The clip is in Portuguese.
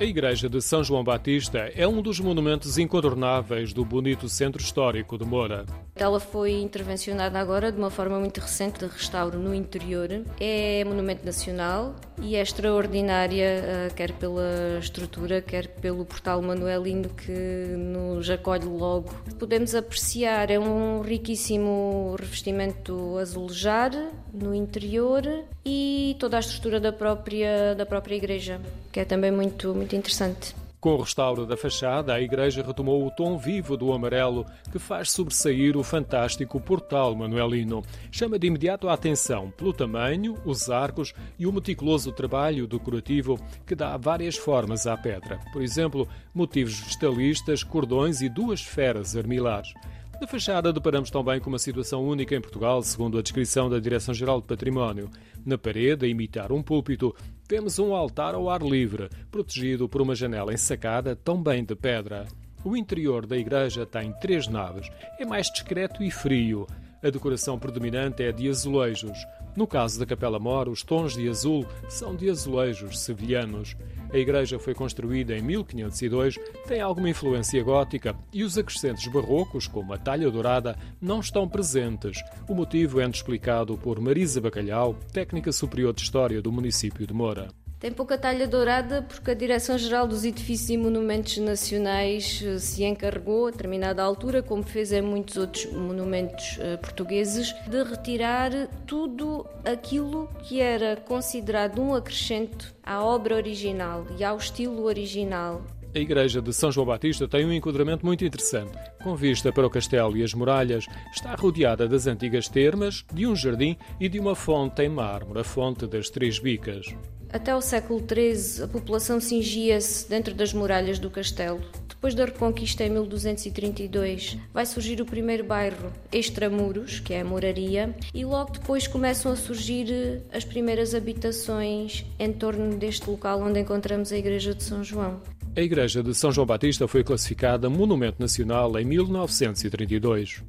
A Igreja de São João Batista é um dos monumentos incontornáveis do bonito centro histórico de Moura. Ela foi intervencionada agora de uma forma muito recente de restauro no interior. É monumento nacional e é extraordinária, eh, quer pela estrutura, quer pelo portal manuelino que nos acolhe logo. Podemos apreciar, é um riquíssimo revestimento azulejar no interior e toda a estrutura da própria, da própria igreja, que é também muito, muito interessante. Com o restauro da fachada, a igreja retomou o tom vivo do amarelo que faz sobressair o fantástico portal manuelino. Chama de imediato a atenção pelo tamanho, os arcos e o meticuloso trabalho decorativo que dá várias formas à pedra. Por exemplo, motivos vegetalistas, cordões e duas esferas armilares. Na fachada deparamos também com uma situação única em Portugal, segundo a descrição da Direção-Geral de Património. Na parede, a imitar um púlpito, temos um altar ao ar livre, protegido por uma janela ensacada, também de pedra. O interior da igreja tem três naves. É mais discreto e frio. A decoração predominante é de azulejos. No caso da Capela Mor, os tons de azul são de azulejos sevilhanos. A igreja foi construída em 1502, tem alguma influência gótica e os acrescentos barrocos, como a talha dourada, não estão presentes. O motivo é explicado por Marisa Bacalhau, técnica superior de História do município de Moura. Tem pouca talha dourada porque a Direção-Geral dos Edifícios e Monumentos Nacionais eh, se encarregou, a determinada altura, como fez em muitos outros monumentos uh, portugueses, de retirar tudo aquilo que era considerado um acrescento à obra original e ao estilo original. A igreja de São João Batista tem um enquadramento muito interessante. Com vista para o castelo e as muralhas, está rodeada das antigas termas, de um jardim e de uma fonte em mármore, a Fonte das Três Bicas. Até o século XIII, a população cingia-se dentro das muralhas do castelo. Depois da Reconquista, em 1232, vai surgir o primeiro bairro extramuros, que é a moraria, e logo depois começam a surgir eh, as primeiras habitações em torno deste local onde encontramos a Igreja de São João. A Igreja de São João Batista foi classificada Monumento Nacional em 1932.